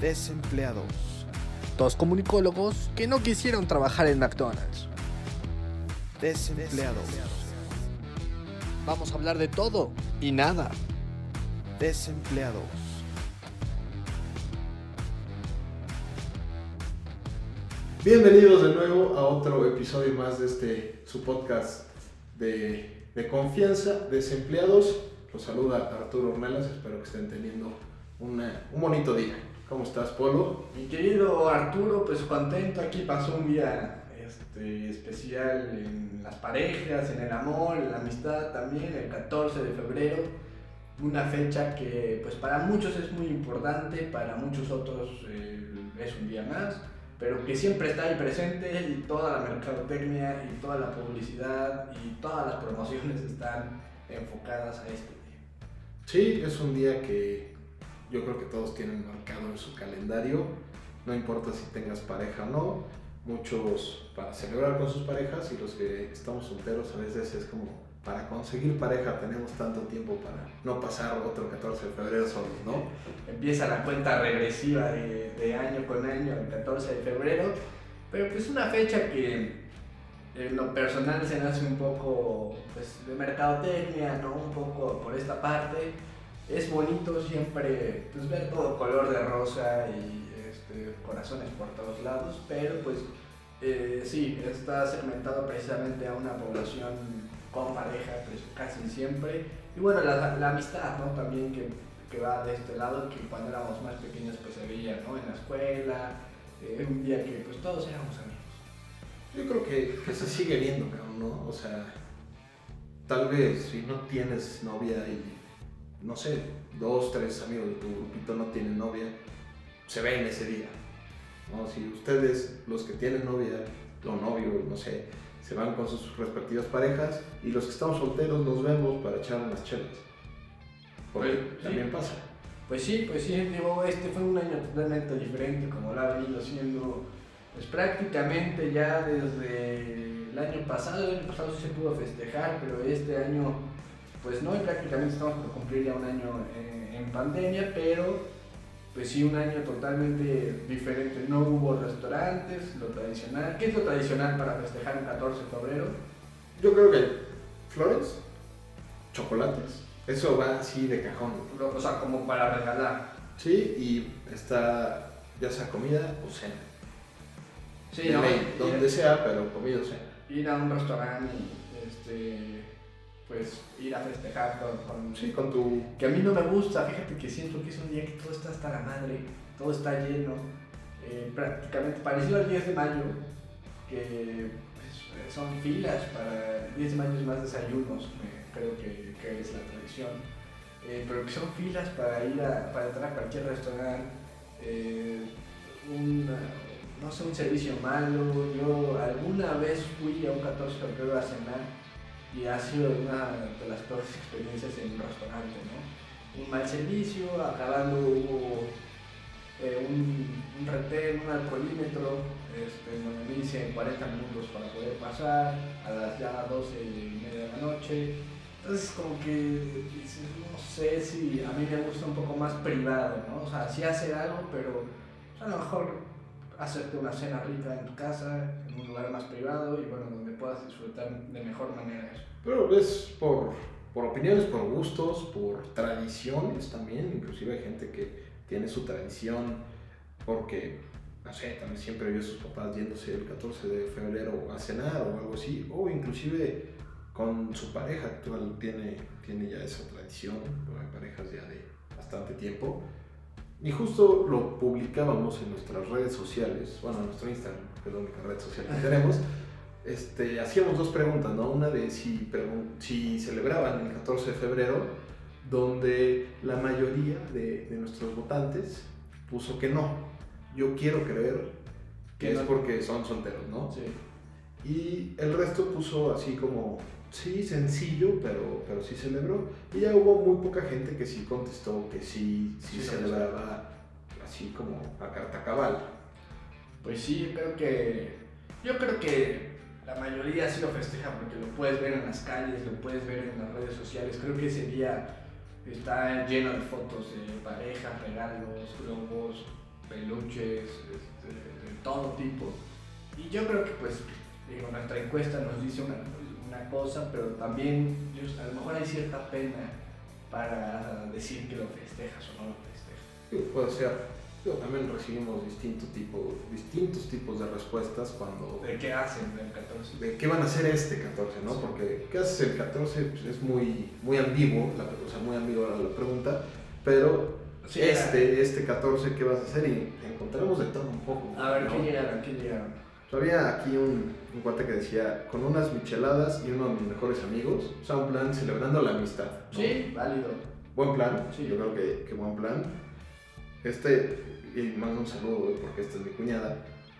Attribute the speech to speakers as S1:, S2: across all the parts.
S1: Desempleados.
S2: Dos comunicólogos que no quisieron trabajar en McDonald's.
S1: Desempleados.
S2: Vamos a hablar de todo y nada.
S1: Desempleados.
S3: Bienvenidos de nuevo a otro episodio más de este su podcast de, de confianza, desempleados. Los saluda Arturo Ornelas, espero que estén teniendo una- un bonito día. ¿Cómo estás, Polo?
S4: Mi querido Arturo, pues contento, aquí pasó un día este, especial en las parejas, en el amor, en la amistad también, el 14 de febrero, una fecha que pues para muchos es muy importante, para muchos otros eh, es un día más, pero que siempre está ahí presente y toda la mercadotecnia y toda la publicidad y todas las promociones están enfocadas a este día.
S3: Sí, es un día que yo creo que todos tienen marcado en su calendario. No importa si tengas pareja o no, muchos para celebrar con sus parejas y los que estamos solteros a veces es como para conseguir pareja tenemos tanto tiempo para no pasar otro 14 de febrero solos, ¿no?
S4: empieza la cuenta regresiva de, año con año, el 14 de febrero, pero pues una fecha que en lo personal se me hace un poco pues, de mercadotecnia, ¿no? Un poco por esta parte. Es bonito siempre pues, ver todo color de rosa y este, corazones por todos lados, pero pues eh, sí, está segmentado precisamente a una población con pareja pues, casi siempre. Y bueno, la, la amistad, ¿no? También que que va de este lado, que cuando éramos más pequeños pues se veía, ¿no? En la escuela, eh, un día que pues todos éramos amigos.
S3: Yo creo que, que se sigue viendo, ¿no? O sea, tal vez si no tienes novia y, no sé, dos, tres amigos de tu grupito no tienen novia, se ven ese día, ¿no? Si ustedes, los que tienen novia o novio, no sé, se van con sus respectivas parejas y los que estamos solteros nos vemos para echar unas chelas. Porque
S4: Pues, sí.
S3: también pasa.
S4: Pues sí, pues sí, digo, este fue un año totalmente diferente como lo ha venido siendo, pues prácticamente ya desde el año pasado, el año pasado sí se pudo festejar, pero este año pues no, y prácticamente estamos por cumplir ya un año en, en pandemia, pero pues sí, un año totalmente diferente. No hubo restaurantes, lo tradicional. ¿Qué es lo tradicional para festejar un 14 de febrero?
S3: Yo creo que flores, chocolates, eso va así de cajón.
S4: O sea, como para regalar.
S3: Sí, y está ya sea comida o cena.
S4: Sí, ¿no?
S3: ley, donde sea, pero comida o cena.
S4: ir a un restaurante este, pues ir a festejar con, con-
S3: tu...
S4: Que a mí no me gusta, fíjate que siento que es un día que todo está hasta la madre, todo está lleno, eh, prácticamente parecido al 10 de mayo, que pues, son filas para, el 10 de mayo es más desayunos, creo que, que es la tradición, eh, pero que son filas para ir a, para entrar a cualquier restaurante, eh, no sé, un servicio malo, yo alguna vez fui a un 14 de febrero a cenar y ha sido una de las peores experiencias en un restaurante, ¿no? Un mal servicio, acabando hubo eh, un, un retén, un alcoholímetro, este, donde me dicen 40 minutos para poder pasar, a las ya 12 y media de la noche. Entonces como que no sé si a mí me gusta un poco más privado, ¿no? O sea, sí hacer algo, pero pues, a lo mejor hacerte una cena rica en tu casa, en un lugar más privado y bueno, donde puedas disfrutar de mejor manera eso.
S3: Pero es por, por opiniones, por gustos, por tradiciones también. Inclusive hay gente que tiene su tradición porque, no sé, también siempre vio a sus papás yéndose el 14 de febrero a cenar o algo así. O inclusive con su pareja actual tiene, tiene ya esa tradición. Hay parejas ya de bastante tiempo. Y justo lo publicábamos en nuestras redes sociales, bueno, en nuestro Instagram, que es la única red social que tenemos. Este, hacíamos dos preguntas, ¿no? Una de si, si celebraban el 14 de febrero, donde la mayoría de, de nuestros votantes puso que no. Yo quiero creer que
S4: Que
S3: es
S4: no.
S3: porque son solteros, ¿no?
S4: Sí.
S3: Y el resto puso así como, sí, sencillo, pero, pero sí celebró. Y ya hubo muy poca gente que sí contestó que sí, sí,
S4: Sí,
S3: celebraba así como a carta cabal.
S4: Pues sí, yo creo que. Yo creo que la mayoría sí lo festeja porque lo puedes ver en las calles, lo puedes ver en las redes sociales. Creo que ese día está lleno de fotos de parejas, regalos, globos. peluches, este, de todo tipo. Y yo creo que pues, digo, nuestra encuesta nos dice una, una cosa, pero también yo- a lo mejor hay cierta pena para decir que lo festejas o no lo festejas.
S3: Puede ser. Digo, también recibimos distinto tipo, distintos tipos de respuestas cuando...
S4: ¿De qué hacen del 14?
S3: de qué van a hacer este 14, ¿no?
S4: Sí.
S3: Porque qué haces el 14 pues, es muy, muy ambiguo, la, o sea, muy ambigua la pregunta, pero
S4: Sí,
S3: este, este 14, ¿qué vas a hacer? Y encontramos de todo un poco.
S4: A ver,
S3: ¿no?
S4: ¿qué llegaron? ¿Qué llegaron?
S3: Había aquí un, un cuate que decía, con unas micheladas y uno de mis mejores amigos, o sea, un plan celebrando la amistad. ¿no?
S4: Sí, válido.
S3: Buen plan,
S4: Sí.
S3: yo creo que, que buen plan. Este, y mando un saludo porque esta es mi cuñada,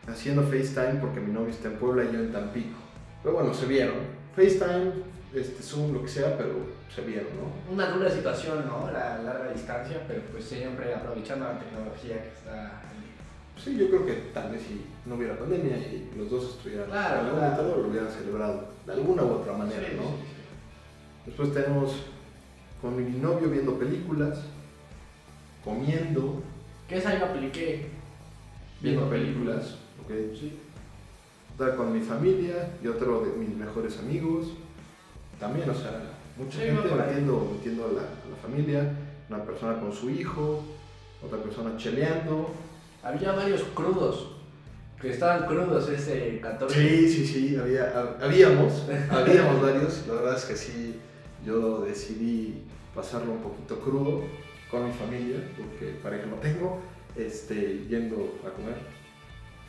S3: haciendo FaceTime porque mi novio está en Puebla y yo en Tampico. Pero bueno, se vieron. FaceTime, este, Zoom, lo que sea, pero se vieron, ¿no?
S4: Una dura situación, ¿no? La larga distancia, pero pues siempre aprovechando la tecnología que está.
S3: Sí, yo creo que tal vez si no hubiera pandemia y los dos estuvieran
S4: Claro,
S3: en algún
S4: claro.
S3: lo hubieran celebrado de alguna u otra manera,
S4: Sí,
S3: ¿no?
S4: sí, sí.
S3: Después tenemos con mi novio viendo películas, comiendo,
S4: Que esa yo apliqué.
S3: viendo películas, ¿ok?
S4: Sí.
S3: Estar con mi familia y otro de mis mejores amigos. También, o sea, mucha gente metiendo, metiendo a, la, a la familia, una persona con su hijo, otra persona cheleando.
S4: Había varios crudos. Que estaban crudos ese 14.
S3: Sí, sí, sí, había, hab- habíamos, habíamos varios. La verdad es que sí, yo decidí pasarlo un poquito crudo con mi familia, porque pareja no tengo, este, yendo a comer.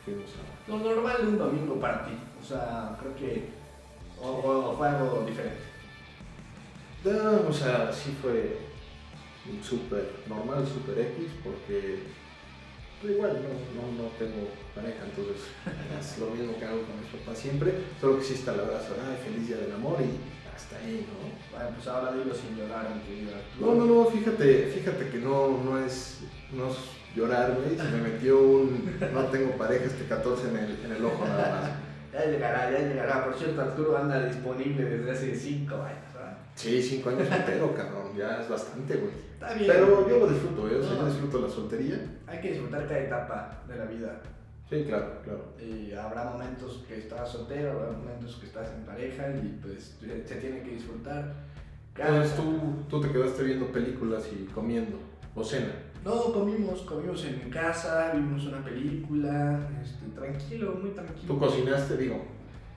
S3: Fuimos a...
S4: Lo normal de un domingo para ti. O sea, creo que. O, o fue algo diferente.
S3: No, o sea, sí fue súper normal, súper X, porque pero igual no, no, no tengo pareja, entonces es lo mismo que hago con mis papás siempre, solo que sí está el abrazo, ay, feliz día del amor y hasta ahí, ¿no?
S4: Bueno, pues ahora dilo sin llorar, querido
S3: No, no, no, fíjate, fíjate que no, no es, no es llorar, güey, se me metió un, no tengo pareja este 14 en el, en el ojo nada
S4: Ya llegará, ya llegará. Por cierto, Arturo anda disponible desde hace 5 años. ¿verdad?
S3: más. Sí, cinco años soltero, cabrón, ya es bastante, güey.
S4: Está bien.
S3: Pero yo lo disfruto, ¿eh? O sea, yo disfruto la soltería.
S4: Hay que disfrutar cada etapa de la vida.
S3: Sí, claro, claro.
S4: Y habrá momentos que estás soltero, habrá momentos que estás en pareja y pues se tiene que disfrutar.
S3: Entonces tú, tú te quedaste viendo películas y comiendo, o cena.
S4: No, comimos, comimos en mi casa, vimos una película, este, tranquilo, muy tranquilo.
S3: Tú cocinaste, digo.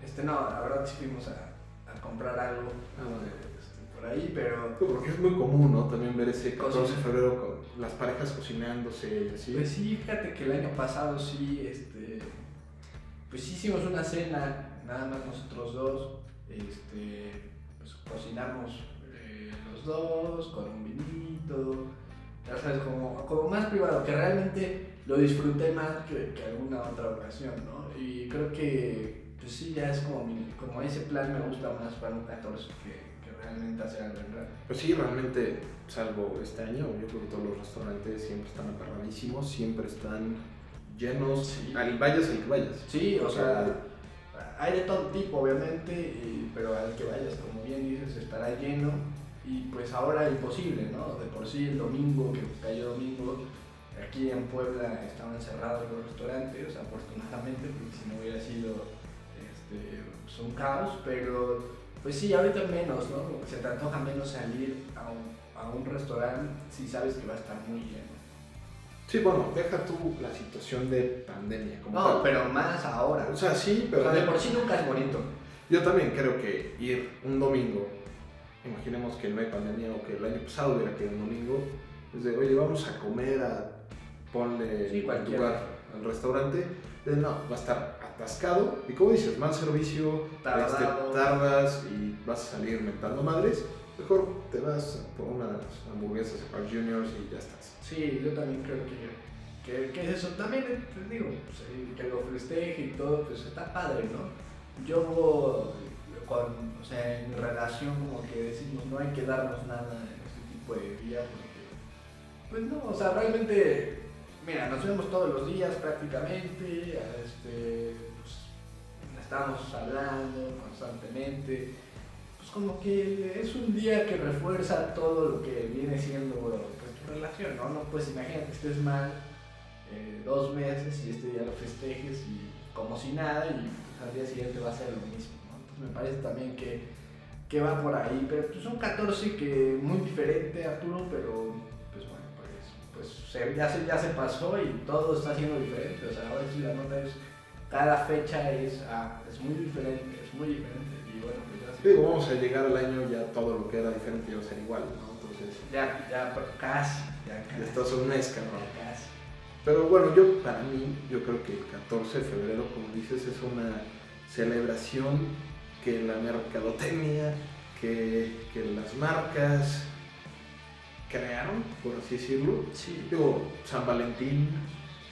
S4: Este, no, la verdad sí fuimos a, a comprar algo este, por ahí, pero
S3: Porque es muy común, ¿no? También ver ese 14 de febrero con las parejas cocinándose y así.
S4: Pues sí, fíjate que el año pasado sí, este, pues sí hicimos una cena, nada más nosotros dos, este, pues cocinamos eh, los dos con un vinito, ya sabes, como, como más privado, que realmente lo disfruté más que, que alguna otra ocasión, ¿no? Y creo que, pues sí, ya es como, mi- como ese plan me gusta más para un 14 que, que realmente hacer algo en.
S3: Pues sí, realmente, salvo este año, yo creo que todos los restaurantes siempre están aperradísimos, siempre están llenos,
S4: Sí.
S3: al vayas al que vayas.
S4: Sí, o sea, hay de todo tipo, obviamente, y- pero al que vayas, como bien dices, estará lleno. Y pues ahora imposible, ¿no? De por sí el domingo, que cayó domingo, aquí en Puebla estaban cerrados los restaurantes, afortunadamente, porque si no hubiera sido este, pues, un caos, pero pues sí, ahorita menos, ¿no? Se te antoja menos salir a un, a un restaurante si sabes que va a estar muy lleno.
S3: Sí, bueno, deja tú la situación de pandemia como
S4: No,
S3: tal.
S4: pero más ahora.
S3: O sea, sí,
S4: O
S3: pero
S4: sea, de por sí nunca es bonito.
S3: yo también creo que ir un domingo, imaginemos que no hay pandemia o que el año pasado hubiera que un domingo, es de, oye, vamos a comer a, ponle
S4: Sí,
S3: lugar al restaurante, de, no, va a estar atascado, y como dices, mal servicio, este, tardas y vas a salir mentando madres, mejor te vas por unas hamburguesas de Carl Juniors y ya estás.
S4: Sí, yo también creo que, que, que eso también, te digo, pues, que lo festeje y todo, pues está padre, ¿no? Yo, con, o sea, en relación, como que decimos, no hay que darnos nada en este tipo de día, porque, pues no, o sea, realmente, mira, nos vemos todos los días prácticamente, este, pues, estamos hablando constantemente, pues como que es un día que refuerza todo lo que viene siendo pues, tu relación, ¿no? No pues imagínate que estés mal eh, dos meses y este día lo festejes y como si nada y pues, al día siguiente va a ser lo mismo. ¿no? Entonces me parece también que, que va por ahí, pero un 14 que muy diferente Arturo, pero pues, se- ya, se, ya se pasó y todo está siendo diferente. O sea, ahora sí la nota es, cada fecha es, ah, es muy diferente, es muy diferente y bueno, pues ya se-
S3: Digo, vamos a llegar al año ya todo lo que era diferente ya va a ser igual, ¿no? Entonces,
S4: Ya, ya, pero casi, ya
S3: ya
S4: casi.
S3: estás un mes,
S4: ya casi.
S3: Pero bueno, yo para mí, yo creo que el 14 de febrero, como dices, es una celebración que la mercadotecnia, que, que las marcas crearon, por así decirlo.
S4: Sí.
S3: Digo, San Valentín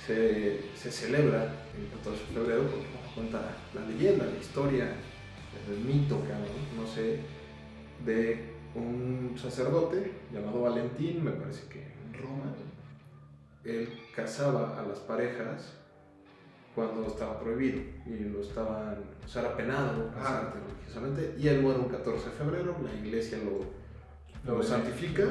S3: se, se celebra el 14 de febrero porque como cuenta la leyenda, la historia, el mito, cabrón, no sé, de un sacerdote llamado Valentín, me parece que en Roma, él casaba a las parejas cuando estaba prohibido y lo estaban, o sea, era penado casarte religiosamente y él muere un 14 de febrero, la iglesia lo, lo santifica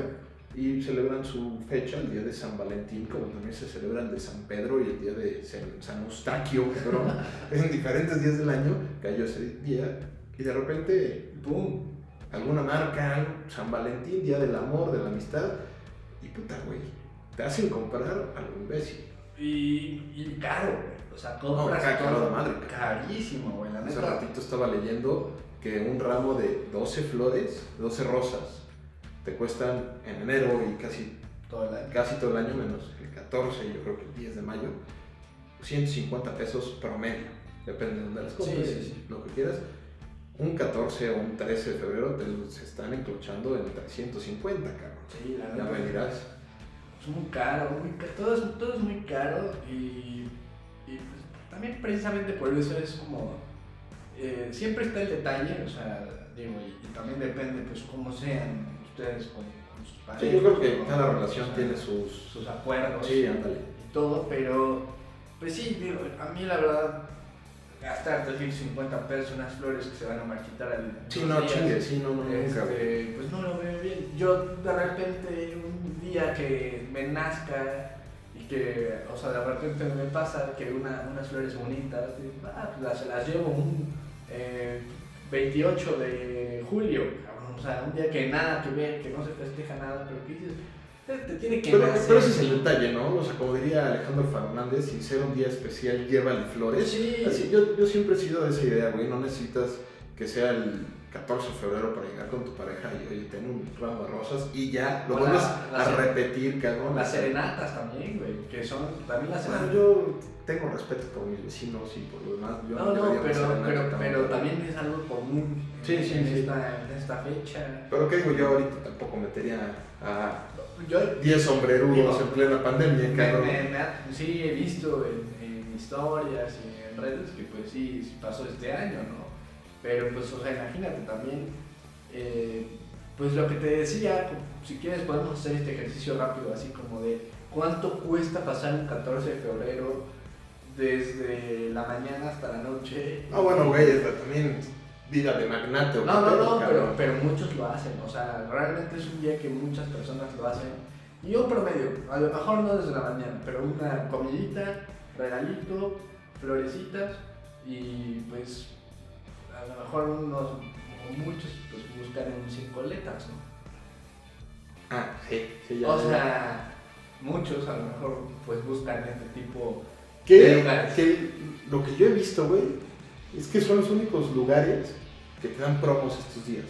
S3: y celebran su fecha, el día de San Valentín, como también se celebra el de San Pedro y el día de San, Eustaquio, cabrón. en diferentes días del año cayó ese día y de repente, ¡pum! Alguna marca, San Valentín, día del amor, de la amistad, y puta, güey, te hacen comprar algo imbécil.
S4: Y, y caro. O sea, compras
S3: No, ca- caro de madre.
S4: carísimo, güey. La
S3: Hace
S4: neta.
S3: ratito estaba leyendo que un ramo de 12 flores, 12 rosas, te cuestan en enero y casi
S4: Todo el año.
S3: casi todo el año, menos el 14, yo creo que el 10 de mayo, 150 pesos promedio. Depende de dónde las compres,
S4: Sí, sí, sí.
S3: lo que quieras. Un 14 o un 13 de febrero te los están enclochando en 350, cabrón.
S4: Sí, la
S3: Ya
S4: neta.
S3: me dirás.
S4: Es muy caro, muy caro. Todo es, todo es muy caro y, y pues, también precisamente por eso es como. eh, siempre está el detalle, o sea, digo, y, y también depende, pues, cómo sean ustedes con, con sus parejas.
S3: Sí, yo creo que cada relación tiene sus...
S4: sus acuerdos.
S3: Sí,
S4: y todo, pero pues sí, digo, a mí la verdad, gastar 350 pesos en unas flores que se van a marchitar al.
S3: Sí, no, chingue, sí, no, no, nunca.
S4: este, pues no lo veo bien. Yo de repente un día que me nazca y que, o sea, de repente me pasa que una, unas flores bonitas, ah, pues las, las llevo un eh, 28 de julio, o sea, un día que nada que ver, que no se festeja nada, pero que dices, te, tiene que
S3: Pero, pero ese es el detalle, ¿no? O sea, como diría Alejandro Fernández, sin ser un día especial, llévale flores.
S4: Sí.
S3: Así, yo, yo siempre he sido de esa idea, güey. No necesitas que sea el 14 de febrero para llegar con tu pareja y, oye, ten un ramo de rosas y ya lo vuelves a repetir, cabrón.
S4: Las serenatas también, güey, que son también las
S3: Bueno,
S4: serenatas.
S3: yo tengo respeto por mis vecinos y por lo demás. Yo
S4: No, no, pero, pero,
S3: nada,
S4: pero también es algo común
S3: Sí,
S4: en,
S3: sí,
S4: en
S3: sí.
S4: Esta, en esta fecha.
S3: Pero qué digo, yo ahorita tampoco metería a
S4: Yo
S3: 10 sombrerudos
S4: Digo,
S3: en plena pandemia,
S4: me-
S3: cabrón.
S4: me- me ha- sí he visto en, en historias y en redes que pues sí pasó este año, ¿no? Pero pues, o sea, imagínate también, eh, pues lo que te decía, si quieres podemos hacer este ejercicio rápido, así como de cuánto cuesta pasar un 14 de febrero desde la mañana hasta la noche.
S3: Ah, bueno, güey, también vida de magnate o
S4: No, no, no, pero, pero muchos lo hacen, o sea, realmente es un día que muchas personas lo hacen. Y un promedio, a lo mejor no desde la mañana, pero una comidita, regalito, florecitas y pues a lo mejor unos, o muchos, pues buscan en cinco letras, ¿no?
S3: Ah, sí, sí, ya.
S4: O
S3: ya.
S4: sea, muchos a lo mejor pues buscan este tipo de
S3: Que,
S4: lugares.
S3: que lo que yo he visto, güey, es que son los únicos lugares que te dan promos estos días.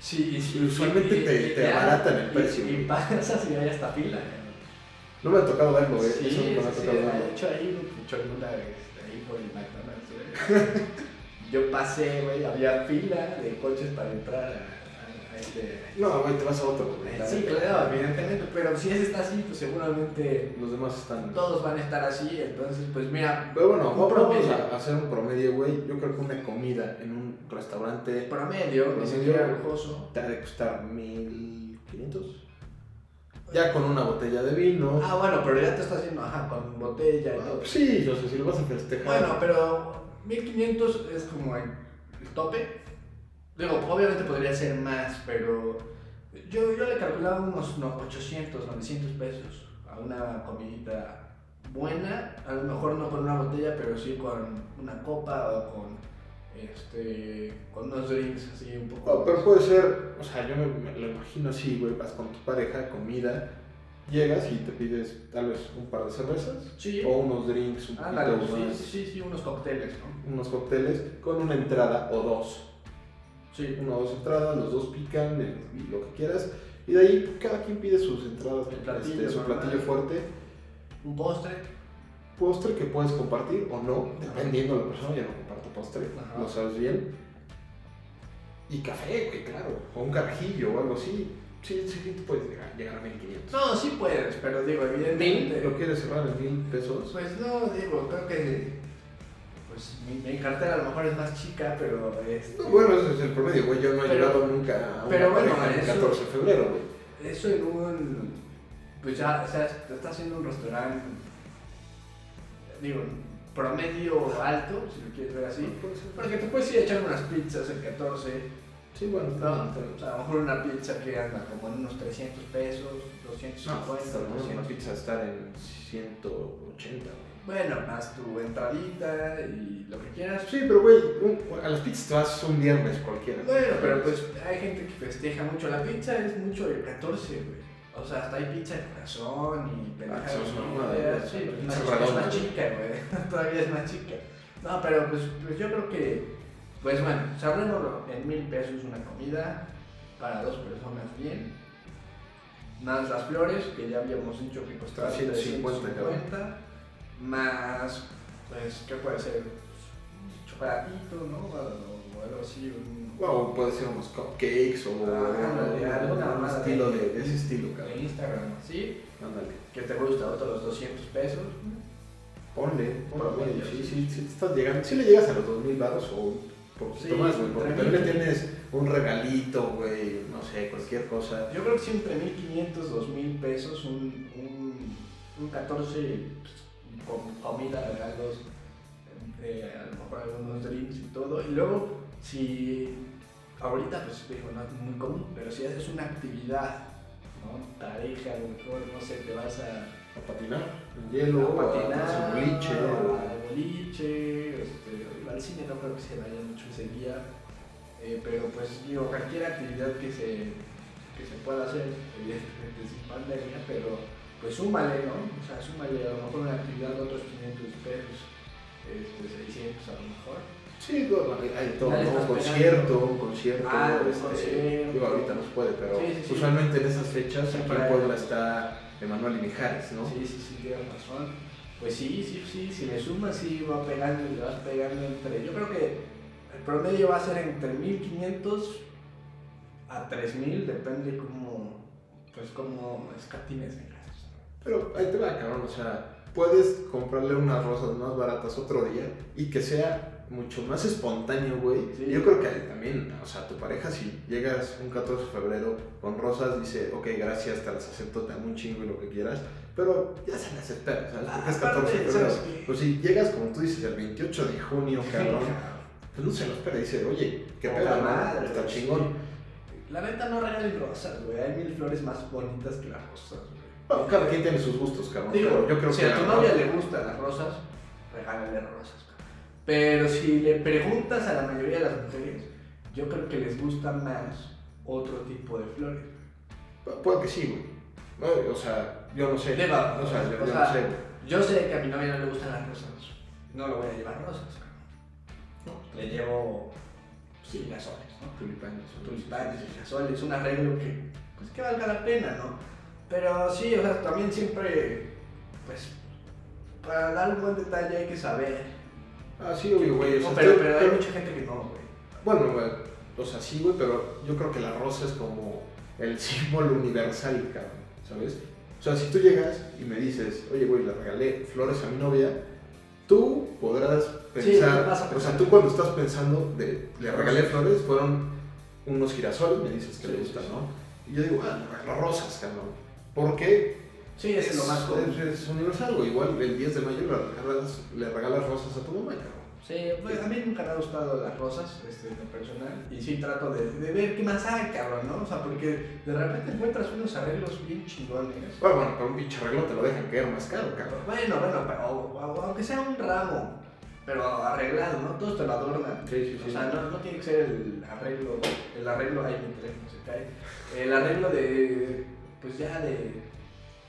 S4: Sí, y,
S3: Y usualmente te- te
S4: ya-
S3: abaratan el
S4: y-
S3: precio,
S4: Y, pasas y hay hasta fila. ¿no?
S3: No me ha tocado verlo, güey.
S4: Sí,
S3: Eso
S4: sí,
S3: no me ha
S4: sí,
S3: tocado
S4: de hecho ahí mucho una este, ahí por el McDonald's, güey. Yo pasé, güey, había fila de coches para entrar a, a- a este...
S3: No, güey, te vas a otro, güey.
S4: Sí, claro, evidentemente, pero si ese está así, pues seguramente
S3: Los demás están.
S4: todos van a estar así, entonces, pues mira,
S3: Pero bueno,
S4: Un
S3: vamos a hacer un promedio, güey. Yo creo que una comida en un restaurante
S4: promedio, ni siquiera lujoso.
S3: te ha de costar 1500. Ya con una botella de vino.
S4: Ah, bueno, pero ya te está haciendo, ajá, con botella y
S3: Ah,
S4: todo.
S3: sí, o sea, si lo vas a festejar.
S4: Bueno, pero 1500 es como el, el tope. Digo, obviamente podría ser más, pero yo, yo le calculaba unos no, 800, 900 pesos a una comidita buena, a lo mejor no con una botella, pero sí con una copa o con, este, con unos drinks así un poco.
S3: Oh, pero puede ser, o sea, yo me, me lo imagino así, güey, vas con tu pareja, comida, llegas y te pides tal vez un par de cervezas
S4: Sí,
S3: o unos drinks, un
S4: ándale, sí,
S3: más,
S4: sí, sí, unos cócteles, ¿no?
S3: unos cócteles con una entrada o dos.
S4: Sí,
S3: Una o dos entradas, los dos pican, el- lo que quieras. Y de ahí cada quien pide sus entradas,
S4: El platillo
S3: este, su platillo fuerte,
S4: un postre.
S3: postre que puedes compartir o no, dependiendo de la persona, yo no comparto postre,
S4: Ajá.
S3: lo sabes bien. Y café, güey, claro, o un carajillo o algo así. Sí, sí, sí, puedes llegar, llegar a 1500.
S4: No, sí puedes, pero digo,
S3: ¿Mil?
S4: evidentemente.
S3: ¿Lo quieres cerrar en mil pesos?
S4: Pues no, digo, creo que. Pues mi, mi cartera a lo mejor es más chica, pero. Este,
S3: No, bueno, ese es el promedio, güey. Yo no he
S4: Pero-
S3: llegado nunca a una
S4: pero bueno,
S3: el
S4: eso-
S3: 14 de febrero, güey.
S4: Eso en un. Pues ya, o sea, te estás haciendo un restaurante. Digo, promedio alto, si lo quieres ver así. Porque te puedes ir a echar unas pizzas el 14.
S3: Sí, bueno, está está bien.
S4: o sea, a lo mejor una pizza que anda como en unos 300 pesos, 250,
S3: No, está bueno,
S4: 200.
S3: una pizza estar en 180, güey.
S4: Bueno, más tu entradita y lo que quieras.
S3: Sí, pero güey, a las pizzas te vas un viernes cualquiera.
S4: Bueno, pero pues hay gente que festeja mucho. La pizza es mucho el 14, güey. O sea, hasta hay pizza de corazón y pendejadas.
S3: mamada,
S4: Sí, es más
S3: güey.
S4: chica, güey. Todavía es más chica. No, pero pues, pues yo creo que, pues bueno, sabrémoslo en mil pesos una comida para dos personas bien. Más las flores, que ya habíamos dicho que costaban
S3: 150 cada uno.
S4: 350. Más, pues, ¿qué puede ser? Un chocolatito, ¿no? O, algo así. Un,
S3: O puede ser unos cupcakes o
S4: Ah,
S3: un estilo
S4: de-
S3: ese estilo,
S4: de. Instagram, ¿sí?
S3: Ándale.
S4: Que te gusta, otros 200 pesos.
S3: Ponle, ponle, Sí,
S4: sí.
S3: sí, sí, te estás llegando. Sí le llegas a los 2000 baros o poquito
S4: Sí,
S3: más, güey. Porque
S4: entre
S3: también le tienes un regalito, güey. No sé, cualquier cosa.
S4: Yo creo que siempre 1500, 2000 pesos, un, un, un 14 pues, con comida, regalos, eh, a lo mejor algunos drinks y todo. Y luego, si ahorita, pues digo, no es muy común, pero si haces una actividad, ¿no? Pareja, a lo mejor, no sé, te vas a,
S3: A patinar en hielo,
S4: a
S3: a
S4: patinar,
S3: hacer boliche.
S4: al boliche, este, al cine no creo que se vaya mucho ese día, eh, pero pues digo, cualquier actividad que se, que se pueda hacer, evidentemente sin pandemia, pero pues súmale, ¿no? O sea, súmale a lo mejor una actividad de otros 500 pesos, este, 600 a lo mejor.
S3: Sí, todo, hay todo, ¿no? Un concierto, un concierto.
S4: Ah,
S3: este. Digo, ahorita no se puede, pero
S4: Sí, sí, sí.
S3: usualmente en esas fechas aquí en. Puebla está Emanuel y Mijares, ¿no?
S4: Sí, sí, sí, tienes razón. Pues sí, sí, sí, si le sumas, sí va pegando y le vas pegando entre. Yo creo que el promedio va a ser entre 1500 a 3000, depende cómo, pues cómo escatines en gastos.
S3: Pero ahí te va, cabrón, o sea, puedes comprarle unas rosas más baratas otro día y que sea mucho más espontáneo, güey.
S4: Sí.
S3: Yo creo que también, o sea, tu pareja, si llegas un 14 de febrero con rosas, dice, ok, gracias, te las acepto, te amo un chingo y lo que quieras, pero ya se las espera, ¿sabes? Porque es 14 de febrero. Pues si llegas, como tú dices, el 28 de junio, cabrón, pues no se lo espera, dice, oye, qué pedo,
S4: madre,
S3: está chingón.
S4: La neta no regalen rosas, güey. Hay mil flores más bonitas que las rosas, güey.
S3: Bueno, cada quien tiene sus gustos, cabrón.
S4: Digo,
S3: pero yo creo
S4: si
S3: que
S4: a tu novia le gustan las rosas, regálale rosas. cabrón. Pero si le preguntas a la mayoría de las mujeres, yo creo que les gusta más otro tipo de flores.
S3: Puede que sí, güey. No, O sea, yo no sé. O sea, yo,
S4: o
S3: yo
S4: sea,
S3: no sé.
S4: Yo sé que a mi novia no le gustan las rosas. No le voy a llevar rosas. cabrón. Le llevo girasoles, ¿no?
S3: Tulipanes.
S4: tulipanes, girasoles, un arreglo que, pues, que valga la pena, ¿no? Pero sí, o sea, también siempre, pues, para dar un buen detalle hay que saber.
S3: Ah, sí, obvio, güey.
S4: No, pero hay mucha gente que no, güey.
S3: Bueno, güey. O sea, sí, güey, pero yo creo que la rosa es como el símbolo universal, cabrón. ¿Sabes? O sea, si tú llegas y me dices, oye, güey, le regalé flores a mi novia, tú podrás
S4: Sí,
S3: pensar.
S4: vas a
S3: o
S4: pensar.
S3: sea, tú cuando estás pensando de le regalé flores, fueron unos girasoles, me dices que
S4: Sí,
S3: le
S4: sí,
S3: gustan,
S4: sí.
S3: ¿no? Y yo digo, ah, le regaló rosas, cabrón. ¿Por qué?
S4: Sí, ese es lo más común.
S3: Es, es universal, güey. Igual el 10 de mayo le regalas, le regalas rosas a tu mamá, cabrón.
S4: Sí, pues a mí nunca me han gustado las rosas, este, en lo personal, y sí trato de, de ver qué más hay, cabrón, ¿no? O sea, porque de repente encuentras unos arreglos bien chingones.
S3: Bueno, bueno, pero un pinche arreglo te lo dejan caer más caro, cabrón.
S4: Bueno, bueno, pero aunque sea un ramo, pero arreglado, ¿no? Todos te lo adornan.
S3: Sí, sí, sí.
S4: O sea, no, no tiene que ser el arreglo, el arreglo, ahí mi teléfono se cae, el arreglo de, pues ya de,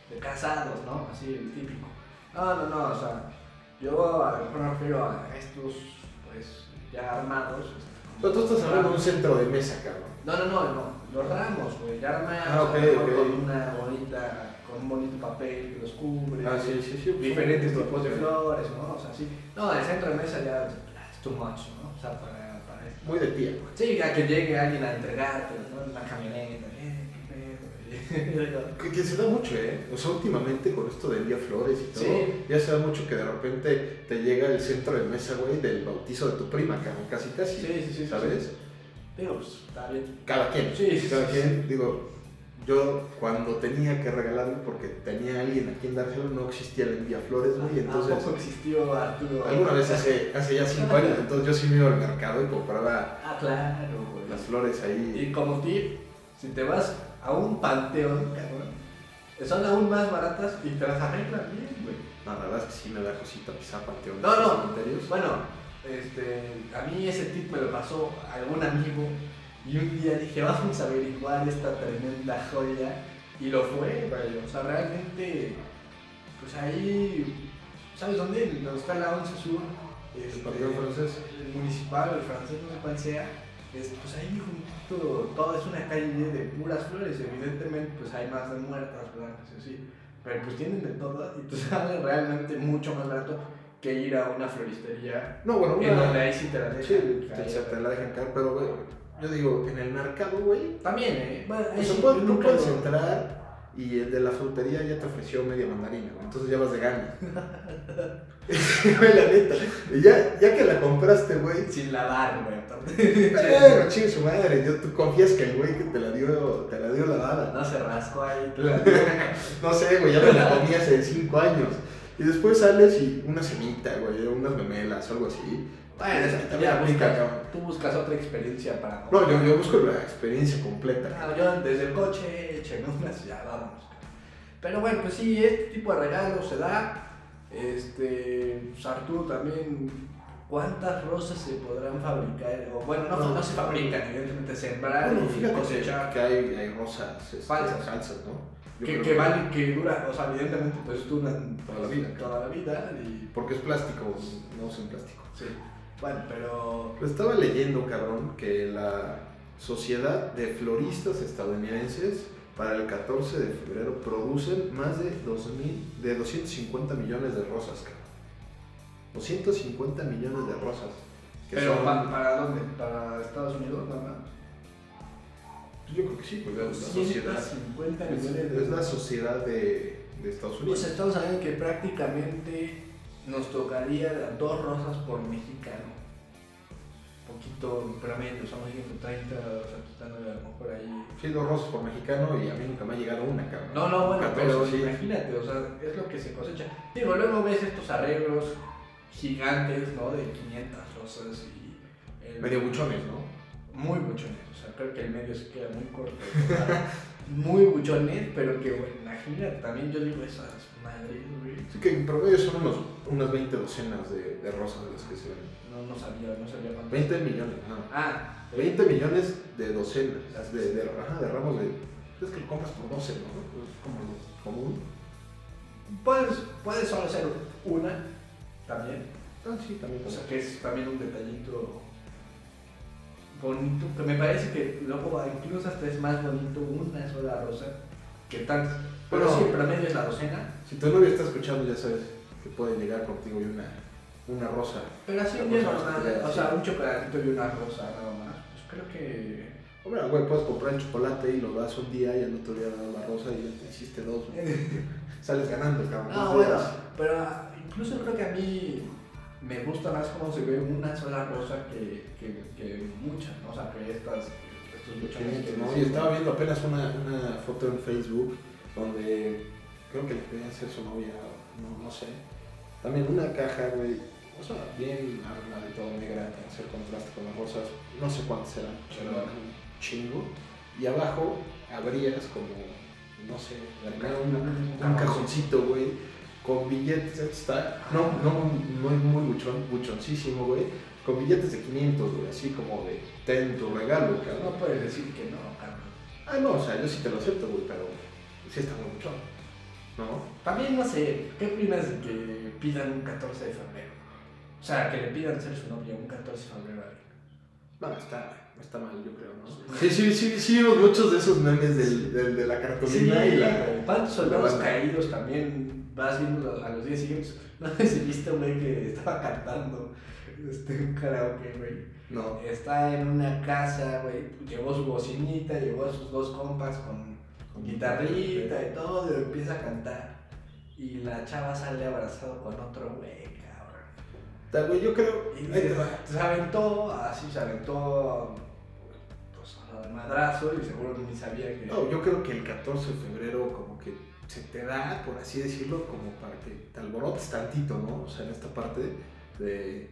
S4: de casados, ¿no? Así, el típico. No, no, no, o sea, yo me refiero a estos, pues, ya armados. este,
S3: Pero tú estás hablando de un centro de mesa, cabrón.
S4: No, no, no, no, los ramos, güey, ya armados,
S3: Ah,
S4: con una bonita, con un bonito papel que los cubre.
S3: Ah, sí, sí, sí.
S4: diferentes tipos de flores, ¿no? O sea, sí. No, el centro de mesa ya es too much, ¿no? O sea, para, para esto.
S3: Muy de tía, güey.
S4: Sí, a que llegue alguien a entregarte, ¿no? En una camioneta.
S3: Que, que se da mucho, ¿eh? O sea, últimamente con esto de envía flores y todo,
S4: Sí.
S3: ya se da mucho que de repente te llega el centro de mesa, güey, del bautizo de tu prima, casi casi.
S4: Sí, sí, sí.
S3: ¿Sabes?
S4: sí. Digo, pues está bien.
S3: Cada quien.
S4: Sí, sí,
S3: Cada quien, digo, yo cuando tenía que regalarlo porque tenía alguien a quien dárselo, no existía el envía flores, güey, entonces...
S4: Tampoco existió Arturo.
S3: Alguna vez hace, hace ya cinco años, entonces yo sí me iba al mercado y compraba
S4: Ah, claro,
S3: las flores ahí.
S4: Y como tip, si te vas a un panteón, cabrón, son aún más baratas y te las arreglan bien, güey.
S3: No, la verdad es que sí me da cosita pisar panteones
S4: No, no.
S3: cementerios.
S4: Bueno, este, a mí ese tip me lo pasó algún amigo y un día dije, vamos a averiguar esta tremenda joya y lo fue, güey. O sea, realmente, pues ahí, ¿sabes dónde? Donde está la 11 Sur, este,
S3: panteón francés.
S4: el municipal, el francés, no sé cuál sea. Es, pues ahí juntito, todo es una calle de puras flores, evidentemente pues hay más de muertas, blancas y así, pero pues tienen de todo y te sale realmente mucho más barato que ir a una floristería
S3: No, bueno,
S4: en donde
S3: una...
S4: ahí sí te la dejan
S3: Sí,
S4: caer.
S3: te, te la dejan caer, pero güey, yo digo, en el mercado, güey,
S4: También, ¿eh? Bueno, ahí
S3: o sea,
S4: sí,
S3: puedes-
S4: nunca
S3: puedes entrar y el de la frutería ya te ofreció media mandarina, güey, entonces ya vas de gana. Güey, la neta. Y ya, ya que la compraste, güey,
S4: Sin lavar, güey.
S3: Pero chingue su madre, yo, tú confías que el güey que te la dio, te la dio lavada.
S4: No se rascó ahí.
S3: No sé, güey, ya me la comí hace 5 años. Y después sales y una semita, güey, unas memelas, algo así.
S4: Bueno,
S3: Esa
S4: que
S3: también
S4: ya
S3: aplica,
S4: buscas,
S3: cabrón.
S4: tú buscas otra experiencia para
S3: No, yo, yo busco la experiencia completa.
S4: Ah, yo desde el coche, unas, ya vamos. Pero bueno, pues sí, este tipo de regalos se da. Este, pues Arturo también, ¿cuántas rosas se podrán fabricar? O bueno, no,
S3: No.
S4: no se fabrican, evidentemente, sembrar
S3: Bueno,
S4: y
S3: que,
S4: cosechar.
S3: que hay, hay rosas este,
S4: Falsas.
S3: falsas, ¿no? Yo
S4: Que,
S3: creo
S4: que vale, que dura, o sea, evidentemente, pues duran
S3: Toda la vida.
S4: Toda la vida y,
S3: Porque es plástico, no usan plástico.
S4: sí. Bueno, pero
S3: estaba leyendo, cabrón, que la Sociedad de Floristas Estadounidenses para el 14 de febrero producen más de, 2000, de 250 millones de rosas, cabrón. 250 millones de rosas. Que
S4: Pero
S3: son-
S4: ¿para dónde? ¿Para Estados Unidos nada más?
S3: Yo creo que sí, pues la sociedad.
S4: 150
S3: Es,
S4: millones de
S3: es la sociedad de, de Estados Unidos.
S4: Pues estamos hablando que prácticamente nos tocaría dos rosas por mexicano. Poquito promedio, estamos diciendo 30, o sea, estando a lo mejor ahí.
S3: Sí, dos rosas por mexicano y a mí nunca me ha llegado una, cabrón.
S4: No, no, bueno,
S3: 14,
S4: pero
S3: sí.
S4: imagínate, o sea, es lo que se cosecha. Digo, luego ves estos arreglos gigantes, ¿no? De 500 rosas y. el-
S3: Medio buchones, ¿no?
S4: Muy buchones, o sea, creo que el medio se queda muy corto. muy buchones, pero que, bueno, imagínate, también yo digo esas güey.
S3: Así que en promedio son unos, unas 20 docenas de, de rosas las que se ven.
S4: No, no sabía, no sabía cuánto.
S3: 20 millones, ajá.
S4: Ah,
S3: 20 millones de docenas, de, de, ajá, de ramos de... Es que lo compras por 12, ¿no? Es como lo común.
S4: Puedes, puede solo ser una también.
S3: Ah, sí, también.
S4: O sea que es también un detallito bonito. Que me parece que luego incluso hasta es más bonito una sola rosa que tantas. Pero sí, el promedio es la docena.
S3: Si tu novia está escuchando, ya sabes que puede llegar contigo y una, una rosa.
S4: Pero así un día normal, O
S3: sí.
S4: sea, un chocolatito y una rosa nada más. Pues creo que.
S3: Hombre, güey, puedes comprar el chocolate y lo das un día y al otro día das la rosa y ya te hiciste dos. Sales ganando, cabrón.
S4: No, bueno, pero ah, incluso creo que a mí me gusta más cómo se ve una sola rosa que, que, que muchas, ¿no? O sea, que estas, estos que
S3: ¿no? Y estaba viendo apenas una, una foto en Facebook donde creo que le pedían ser su novia, no, no sé. También una caja, güey, o sea, bien armadito negra para hacer contraste con las rosas. No sé cuántas eran, pero eran un chingo. Y abajo abrías como, no sé, un, un cajoncito, güey, con billetes. Está, no, no, no es muy buchón, buchoncísimo, güey. Con billetes de 500, güey, así como de ten tu regalo, cabrón.
S4: No puedes decir que no, cabrón.
S3: Ah, no, o sea, yo sí te lo acepto, güey, pero sí está muy buchón. ¿No?
S4: También, no sé, ¿qué opinas de que pidan un 14 de febrero? O sea, que le pidan ser su novio un 14 de febrero a alguien.
S3: No, está, está mal, yo creo, ¿no? Sí, sí, sí, sí, vimos muchos de esos memes del, del, de la cartulina y la.
S4: ¿Cuántos soldados
S3: la
S4: caídos también vas viendo a los días siguientes? No sé si viste un güey que estaba cantando este, un karaoke, güey.
S3: No.
S4: Está en una casa, güey. Llevó su bocinita, llevó a sus dos compas Con guitarrita y todo, y empieza a cantar. Y la chava sale abrazado con otro güey, cabrón.
S3: Ta, güey, yo creo.
S4: Y se, se aventó, así se aventó, pues, a madrazo y seguro ni sabía que...
S3: No, yo creo que el 14 de febrero, como que se te da, por así decirlo, como para que te alborotes tantito, ¿no? O sea, en esta parte de.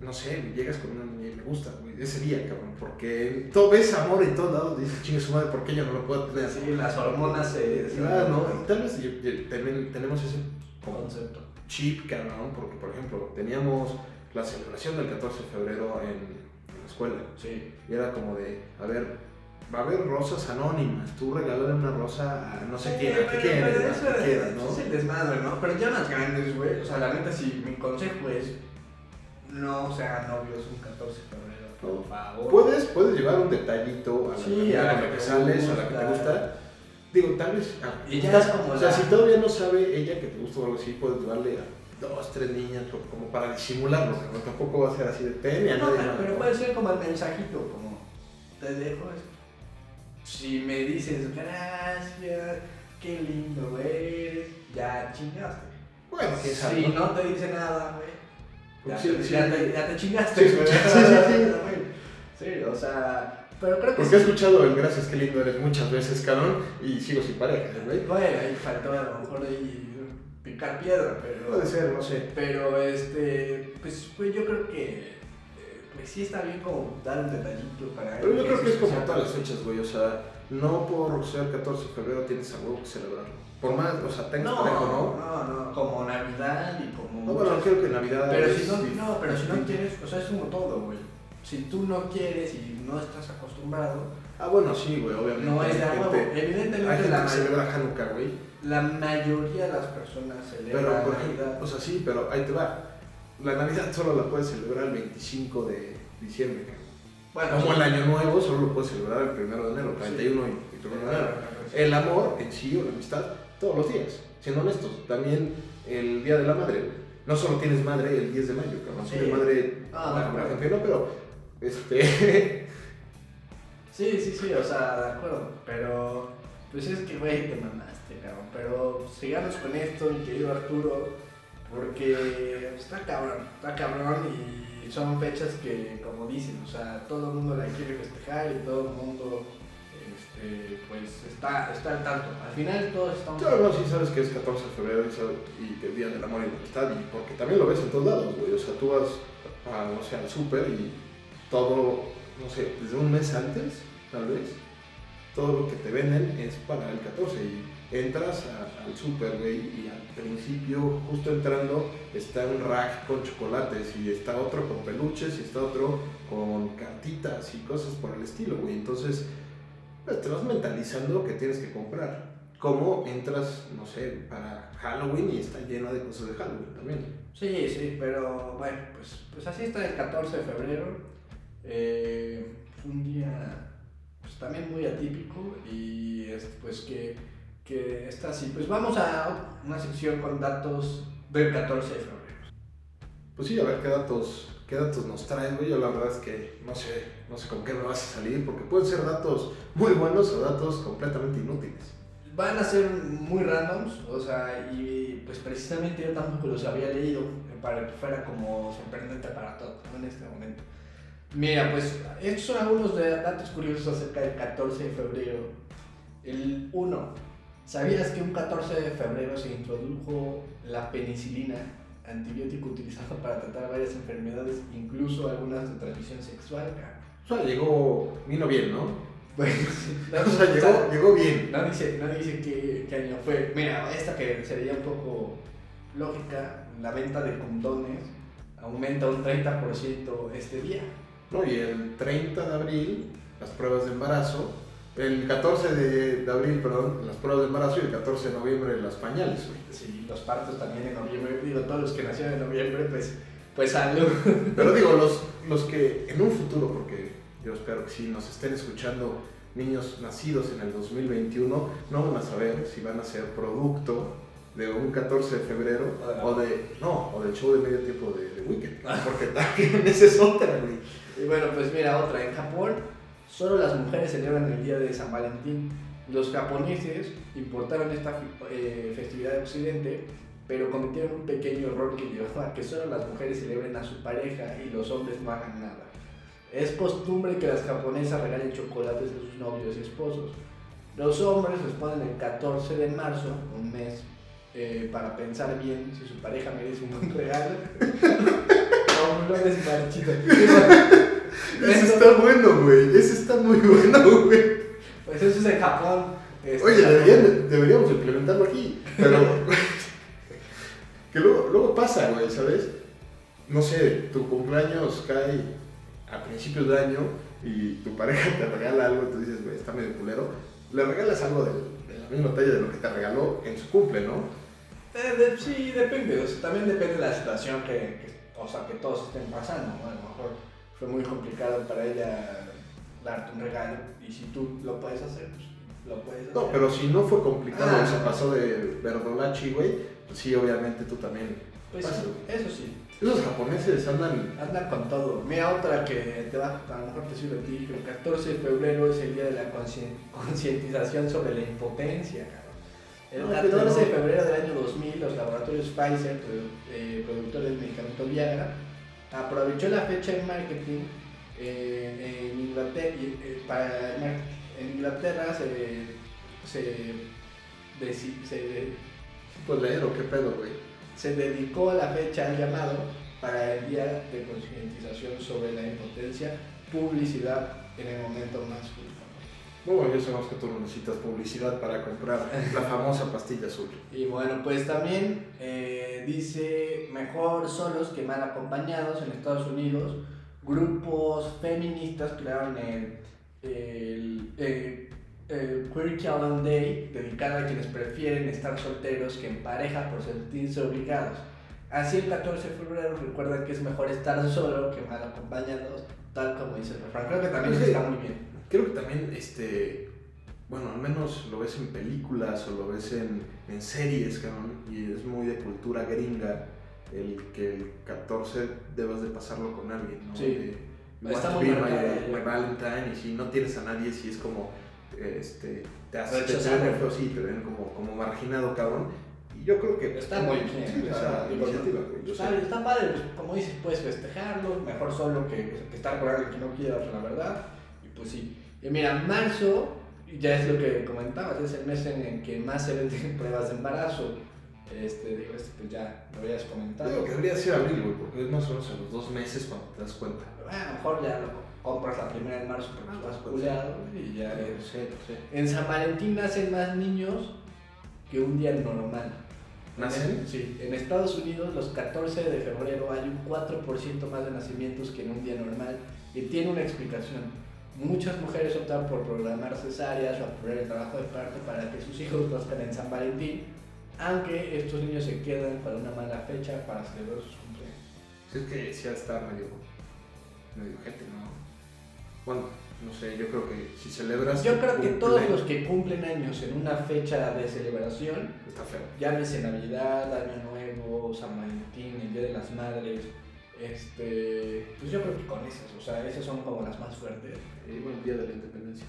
S3: No sé, llegas con una niña y me gusta, güey, ese día, cabrón, porque todo ves amor en todos lados, dices, chingue su madre, ¿por qué yo no lo puedo tener?
S4: Sí, las hormonas se... se-
S3: Ah, no, y tal vez también tenemos ese
S4: concepto.
S3: chip, cabrón, porque por ejemplo, teníamos la celebración del 14 de febrero en, en la escuela.
S4: Sí.
S3: Y era como de, a ver, va a haber rosas anónimas, tú regálale una rosa a no sé quién, a que quieras, ¿no?
S4: Es el desmadre, ¿no? Pero ya más grandes, güey. O sea, la neta, si mi consejo es no sean novios un 14 de febrero, por
S3: No.
S4: favor.
S3: Puedes, puedes llevar un detallito a la,
S4: Sí,
S3: a
S4: a
S3: la
S4: la
S3: que,
S4: que
S3: sales, a la que te
S4: gusta.
S3: Digo, tal vez. ah,
S4: Y ya
S3: estás-
S4: es como
S3: O sea,
S4: la-
S3: si todavía no sabe ella que te gusta o algo así, puedes llevarle a dos, tres niñas o como para disimularlo. ¿no? Tampoco va a ser así de ten y a
S4: No,
S3: nadie
S4: pero, pero
S3: ¿no?
S4: puede ser como el mensajito, como te dejo esto. Si me dices gracias, qué lindo eres, ya chingaste.
S3: Bueno,
S4: Si
S3: ¿no?
S4: no te dice nada, güey, ya,
S3: Sí,
S4: te-
S3: sí.
S4: ya te, ya te chingaste.
S3: Sí, sí, sí,
S4: o sea, pero creo que
S3: Porque he escuchado el gracias, qué lindo eres muchas veces, cabrón, y sigo sin pareja, güey.
S4: Bueno, ahí faltó a lo mejor ahí picar piedra, pero.
S3: Puede ser, no sé.
S4: Pero este, pues, pues yo creo que eh, pues sí está bien como dar un detallito para
S3: Pero yo creo que es como todas las fechas, güey. O sea, no por ser 14 de febrero tienes a huevo que celebrarlo. Por más, o sea, tengas
S4: No,
S3: pareja no.
S4: no, no, como Navidad y como
S3: No, bueno,
S4: muchas-
S3: creo que Navidad.
S4: pero
S3: es
S4: si no, no, pero si no quieres, o sea, es como todo, güey. Si tú no quieres y no estás acostumbrado,
S3: Ah, bueno, sí, güey, obviamente.
S4: no es de a
S3: Hay
S4: huevo.
S3: gente- Hay
S4: Evidentemente
S3: gente
S4: la,
S3: que celebra Hanukkah, güey.
S4: la mayoría de las personas celebran
S3: Pero, por ejemplo,
S4: Navidad.
S3: o sea, sí, pero ahí te va. La Navidad solo la puedes celebrar el 25 de diciembre.
S4: Bueno,
S3: Como
S4: sí.
S3: el Año Nuevo solo lo puedes celebrar el 1 de enero, 31 y y 1 de enero. El amor en sí o la amistad todos los días. Siendo honestos, también el Día de la Madre. No solo tienes madre el 10 de mayo, cabrón.
S4: Sí.
S3: Tienes madre.
S4: Ah,
S3: bueno, gente no, pero. Este.
S4: Sí, sí, sí, o sea, de acuerdo. Pero, pues es que, güey, te mamaste, cabrón. Pero sigamos con esto, mi querido Arturo, porque está cabrón, está cabrón y son fechas que, como dicen, o sea, todo el mundo la quiere festejar y todo el mundo, este, pues, está, está al tanto. Al final todos estamos...
S3: Claro, no, sí sabes que es 14 de febrero y, sabes- y es Día del Amor y la Amistad, porque también lo ves en todos lados, güey. O sea, tú vas a, no sé, al súper y todo, no sé, desde un mes antes, tal vez, todo lo que te venden es para el 14 y entras al súper, güey, y al principio, justo entrando, está un rack con chocolates y está otro con peluches y está otro con cartitas y cosas por el estilo, güey. Entonces, pues te vas mentalizando que tienes que comprar. Como entras, no sé, para Halloween y está lleno de cosas de Halloween también.
S4: Sí, sí, pero bueno, pues, pues así está el 14 de febrero. Eh, un día pues también muy atípico y es, pues que, que está así. Pues vamos a una sección con datos del 14 de febrero.
S3: Pues sí, a ver qué datos, qué datos nos traes, güey. Yo la verdad es que no sé, no sé con qué me vas a salir, porque pueden ser datos muy buenos o datos completamente inútiles.
S4: Van a ser muy randoms, o sea, y pues precisamente yo tampoco los había leído para que fuera como sorprendente para todos en este momento. Mira, pues estos son algunos de datos curiosos acerca del 14 de febrero. El 1. ¿Sabías que un 14 de febrero se introdujo la penicilina antibiótico utilizado para tratar varias enfermedades, incluso algunas de transmisión sexual.
S3: O sea, llegó, vino bien, ¿no?
S4: Pues, no,
S3: O sea, llegó, llegó bien.
S4: no dice, no dice qué, qué año fue. Mira, esta que sería un poco lógica, la venta de condones aumenta un 30% este día.
S3: ¿no? Y el 30 de abril, las pruebas de embarazo. El 14 de, de abril, perdón, las pruebas de embarazo y el 14 de noviembre las pañales. güey.
S4: Sí, los partos también en noviembre. Digo, todos los que nacieron en noviembre, pues, pues salud.
S3: Pero digo, los, los que en un futuro, porque yo espero que sí nos estén escuchando niños nacidos en el 2021, no van a saber si van a ser producto de un 14 de febrero
S4: Ah.
S3: o de no, o del show de medio tiempo de, de Weekend. Porque también esa es otra, güey.
S4: Y bueno, pues mira, otra. En Japón, solo las mujeres celebran el día de San Valentín. Los japoneses importaron esta eh, festividad de Occidente, pero cometieron un pequeño error que llevó a que solo las mujeres celebren a su pareja y los hombres no hagan nada. Es costumbre que las japonesas regalen chocolates a sus novios y esposos. Los hombres les ponen el 14 de marzo, un mes, eh, para pensar bien si su pareja merece un buen regalo. o flores marchitas.
S3: Ese está bueno, güey. Ese está muy bueno, güey.
S4: Pues eso es en Japón. Este,
S3: Oye, deberían- deberíamos implementarlo aquí. Pero. que luego, luego pasa, güey, ¿sabes? No sé, tu cumpleaños cae a principios de año y tu pareja te regala algo y tú dices, güey, está medio culero. Le regalas algo de, de la misma talla de lo que te regaló en su cumple, ¿no?
S4: Eh, de- sí, depende. o sea, también depende de la situación que, que- o sea, que todos estén pasando. ¿no? A lo mejor fue muy complicado para ella darte un regalo y si tú lo puedes hacer, pues lo puedes hacer.
S3: No, pero si no fue complicado
S4: Ah,
S3: se pasó de verdolachi, güey, pues sí, obviamente tú también.
S4: Pues sí, eso sí.
S3: Esos japoneses andan.
S4: Anda con todo. Mira otra que te va, a lo mejor te sirve a ti. El 14 de febrero es el día de la concientización sobre la impotencia. cabrón. El
S3: No,
S4: 14 de
S3: pero-
S4: febrero del año 2000, los laboratorios Pfizer, eh, productores del medicamento Viagra, aprovechó la fecha de marketing eh, en Inglaterra. eh, para en Inglaterra se, se,
S3: Pues leer o qué pedo, güey.
S4: se dedicó la fecha al llamado para el Día de Concientización sobre la Impotencia, publicidad en el momento más justo.
S3: Bueno, ya sabemos que tú no necesitas publicidad para comprar la famosa pastilla azul.
S4: Y bueno, pues también eh, dice mejor solos que mal acompañados en Estados Unidos. Grupos feministas crearon el, el, el- el Queer Calendar Day dedicado a quienes prefieren estar solteros que en pareja por sentirse obligados. Así el 14 de febrero recuerdan que es mejor estar solo que mal acompañados, tal como dice el refrán. Creo que también
S3: Sí.
S4: está muy bien.
S3: Creo que también, este, bueno, al menos lo ves en películas o lo ves en, en series, cabrón, y es muy de cultura gringa el que el 14 debas de pasarlo con alguien, ¿no?
S4: Sí.
S3: De, "You
S4: Está muy
S3: my, my Valentine, y si no tienes a nadie, si es como, este, te hace, te, ven sí, te ven como, como marginado, cabrón. Y yo creo que
S4: Está muy bien.
S3: Sí, esa iniciativa,
S4: está, está padre, pues, como dices, puedes festejarlo, mejor solo que, que estar con alguien que no quieras, la verdad. Y pues sí. Y mira, marzo, ya es lo que comentabas, es el mes en el que más se venden pruebas de embarazo. Este, digo, este pues ya lo habías comentado.
S3: Digo que debería ser abril, güey, porque es más o menos a los dos meses cuando te das cuenta.
S4: Ah, a lo mejor ya lo compras la primera de marzo porque
S3: Ah,
S4: vas
S3: pues,
S4: culeado y ya
S3: No
S4: es.
S3: sé, no sé.
S4: En San Valentín nacen más niños que un día normal.
S3: ¿Nacen?
S4: Sí, en Estados Unidos los 14 de febrero hay un 4% más de nacimientos que en un día normal y tiene una explicación. Muchas mujeres optan por programar cesáreas o apurar el trabajo de parto para que sus hijos nazcan en San Valentín, aunque estos niños se quedan para una mala fecha para celebrar sus cumpleaños.
S3: Es que sí estar medio, medio gente, ¿no? Bueno, no sé, yo creo que si celebras.
S4: Yo creo que todos los que cumplen años en una fecha de celebración,
S3: Está feo.
S4: llámese Navidad, Año Nuevo, San Valentín, el Día de las Madres, este, pues yo creo que con esas, o sea, esas son como las más fuertes.
S3: Y bueno, el día de la independencia.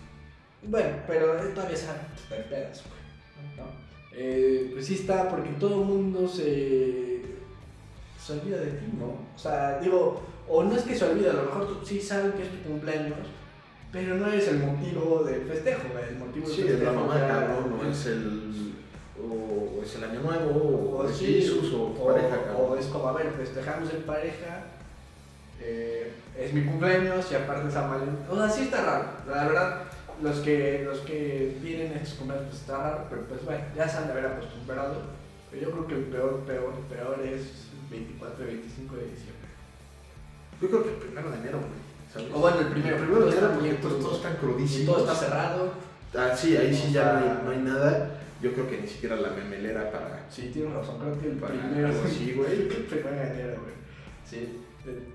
S4: Bueno, pero todavía está está en pedas, güey, ¿no? Eh, pues sí está, porque todo el mundo se, se olvida de ti, ¿no? O sea, digo, o no es que se olvida, a lo mejor tú sí saben que es tu cumpleaños, pero no es el motivo del festejo, güey, el motivo del
S3: Sí, es la
S4: festejo
S3: mamá, cabrón, o es el. O es el año nuevo, o,
S4: O
S3: de
S4: sí,
S3: Jesus, o
S4: o,
S3: pareja,
S4: o
S3: cabrón.
S4: es como, a ver, festejamos en pareja, eh, es mi cumpleaños y aparte San Valentín. O sea, sí está raro. La verdad, los que, los que tienen estos cumpleaños pues está raro, pero pues bueno, ya se han de haber acostumbrado. Pero yo creo que el peor, peor, peor es 24 y 25 de diciembre.
S3: Yo creo que el primero de enero, güey. ¿sabes?
S4: O bueno, el primero,
S3: El primero de enero porque todos, están
S4: Y
S3: crudísimos.
S4: todo está cerrado.
S3: Ah, sí, ahí sí
S4: O
S3: ya
S4: sea-
S3: no hay, no hay nada. Yo creo que ni siquiera la memelera para.
S4: Sí, tienes razón, creo que el
S3: para
S4: primero.
S3: algo así, güey.
S4: El primero de enero, güey. Sí.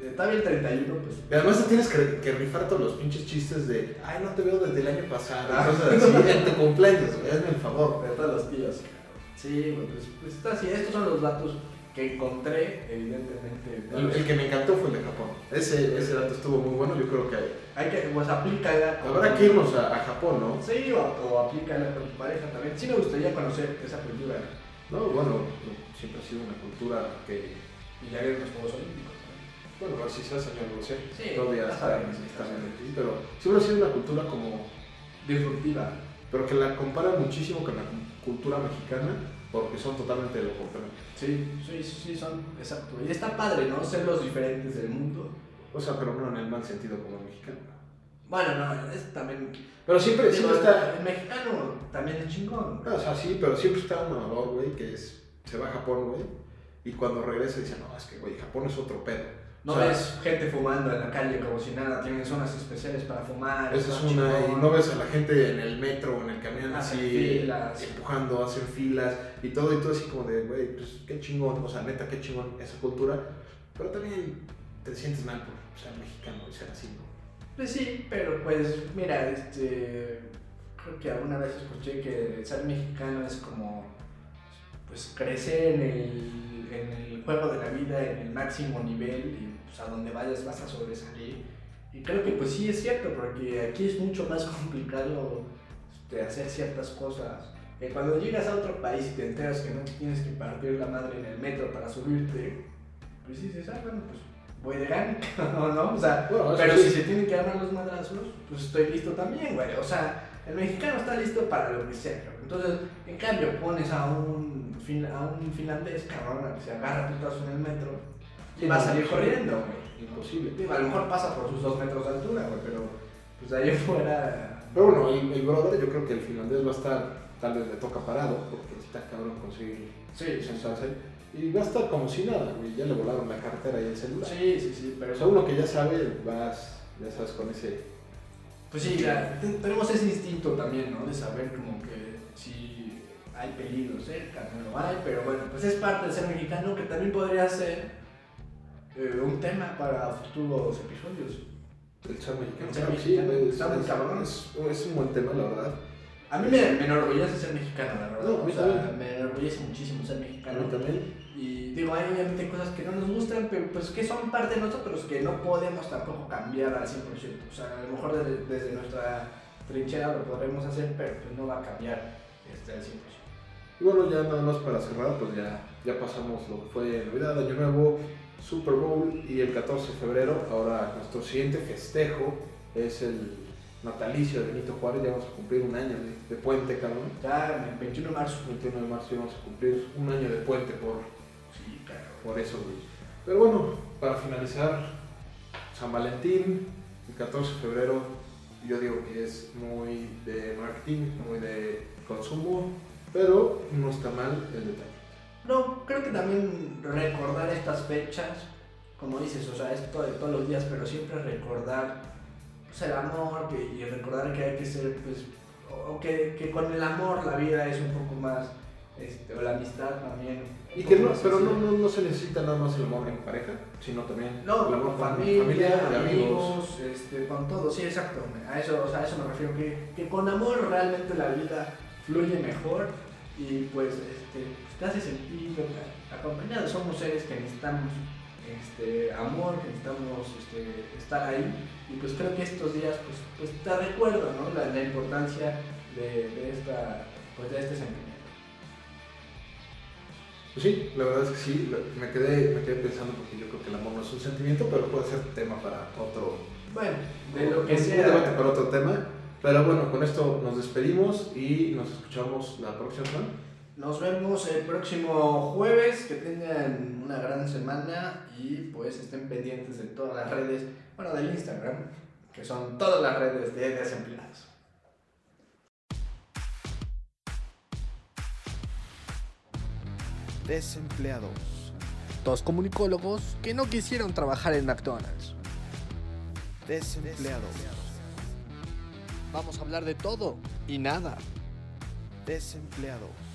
S4: Está bien 31, pues.
S3: Y además te tienes que, que rifar todos los pinches chistes de, ay, no te veo desde el año pasado.
S4: Ah.
S3: Cosas así, en tu cumpleaños, güey, hazme el favor.
S4: De todos los tíos. Sí, güey, pues, pues está así. Estos son los datos que encontré, evidentemente.
S3: El, el que me encantó fue el de Japón. Ese, ese dato estuvo muy bueno. Yo creo que hay-
S4: que, pues aplícala.
S3: habrá que irnos a, a Japón, ¿no?
S4: Sí, o, o aplícala con tu pareja también. Sí me gustaría conocer esa cultura.
S3: No, bueno, siempre ha sido una cultura que,
S4: Y ya ver los Juegos Olímpicos.
S3: bueno, a ver si se hace año, no sé.
S4: Sí,
S3: Todavía está,
S4: sabemos,
S3: está
S4: ya
S3: en
S4: sabemos.
S3: el pero siempre ha sido una cultura como,
S4: Disruptiva.
S3: pero que la compara muchísimo con la cultura mexicana, porque son totalmente lo contrario.
S4: Sí, sí, sí, son. Exacto. Y está padre, ¿no? Ser los diferentes del mundo.
S3: O sea, pero no en el mal sentido como el mexicano.
S4: Bueno, no, es también.
S3: Pero siempre,
S4: Digo,
S3: siempre está,
S4: El mexicano también es chingón.
S3: o sea, sí, pero siempre está un mamador, güey, que es, se va a Japón, güey, y cuando regresa dice, no, es que, güey, Japón es otro pedo.
S4: No
S3: O sea,
S4: ves gente fumando en la calle como si nada, tienen zonas especiales para fumar.
S3: Esa es una, y no ves a la gente en el metro o en el camión
S4: Hacen
S3: así
S4: filas.
S3: empujando, hacen filas y todo, y todo así como de, güey, pues qué chingón, o sea, neta, qué chingón esa cultura, pero también te sientes mal por ser mexicano y ser así, ¿no?
S4: Pues sí, pero pues mira, este. Creo que alguna vez escuché que ser mexicano es como. Pues crecer en el, en el juego de la vida en el máximo nivel y pues a donde vayas vas a sobresalir. Y creo que pues sí es cierto, porque aquí es mucho más complicado este, hacer ciertas cosas. Que cuando llegas a otro país y te enteras que no tienes que partir la madre en el metro para subirte, pues dices, ah, bueno, pues voy de gana, ¿no? ¿no? O sea,
S3: Bueno,
S4: pero
S3: sí.
S4: si se tienen que armar los madrazos, pues estoy listo también, güey. O sea, el mexicano está listo para lo que sea. Entonces, en cambio, pones a un, fin- a un finlandés, cabrón, que se agarra putazo en el metro y va a salir corriendo, güey.
S3: Imposible.
S4: Digo, a lo mejor pasa por sus dos metros de altura, güey, pero pues de ahí fuera.
S3: Pero bueno, el, el brother yo creo que el finlandés va a estar, tal vez le toca parado, porque está cabrón conseguir
S4: Sí, sí,
S3: sentarse, y va a estar como si nada, güey, ya le volaron la cartera y el celular.
S4: sí, sí, sí, pero
S3: O sea, uno que ya sabe, vas, ya sabes, con ese...
S4: Pues sí, ya, tenemos ese instinto también, ¿no? De saber como que si hay peligro cerca, no lo hay, pero bueno, pues es parte de ser mexicano que también podría ser eh, un tema para futuros episodios.
S3: El ser mexicano.
S4: El ser
S3: sí,
S4: mexicano,
S3: es,
S4: está muy cabrón.
S3: es- es un buen tema, la verdad.
S4: A mí me, me enorgullece ser mexicano, la verdad.
S3: No,
S4: o sea, me enorgullece muchísimo ser mexicano.
S3: también.
S4: Y digo, hay obviamente cosas que no nos gustan, pero pues que son parte de nosotros, que no podemos tampoco cambiar al 100%. O sea, a lo mejor desde, desde nuestra trinchera lo podremos hacer, pero pues no va a cambiar este, al 100%.
S3: Y bueno, ya nada más para cerrar, pues ya, ya pasamos lo que fue Navidad, Año Nuevo, Super Bowl y el 14 de febrero. Ahora nuestro siguiente festejo es el natalicio de Benito Juárez. Ya vamos a cumplir un año de, de puente, cabrón.
S4: Ya el 21 de marzo.
S3: El 21 de marzo ya vamos a cumplir un año de puente por,
S4: Sí, claro.
S3: por eso, güey. Pero bueno, para finalizar, San Valentín, el 14 de febrero, yo digo que es muy de marketing, muy de consumo, pero no está mal el detalle.
S4: No, creo que también recordar estas fechas, como dices, o sea, esto de todos los días, pero siempre recordar pues, el amor que- y recordar que hay que ser, pues, o que, que con el amor la vida es un poco más, este, o la amistad también.
S3: Y que no, pero no, no, no se necesita nada más el amor en pareja, sino también
S4: No,
S3: el amor
S4: con familia,
S3: y
S4: amigos, este, con todo, sí, exacto. A eso, o sea, a eso me refiero, que, que con amor realmente la vida fluye mejor y pues este, te hace sentir acompañado. Somos seres que necesitamos este, amor, que necesitamos este, estar ahí y pues creo que estos días pues, pues te recuerdo ¿no? la, la importancia de, de, esta, pues, de este sentimiento.
S3: Pues sí, la verdad es que sí, me quedé, me quedé pensando porque yo creo que el amor no es un sentimiento, pero puede ser tema para otro,
S4: Bueno, de lo que
S3: un debate
S4: sea.
S3: para otro tema. Pero bueno, con esto nos despedimos y nos escuchamos la próxima semana.
S4: Nos vemos el próximo jueves. Que tengan una gran semana y pues estén pendientes de todas las redes, bueno, del Instagram, que son todas las redes de desempleados.
S1: Desempleados.
S2: Dos comunicólogos que no quisieron trabajar en McDonald's.
S1: Desempleados.
S2: Vamos a hablar de todo y nada.
S1: Desempleados.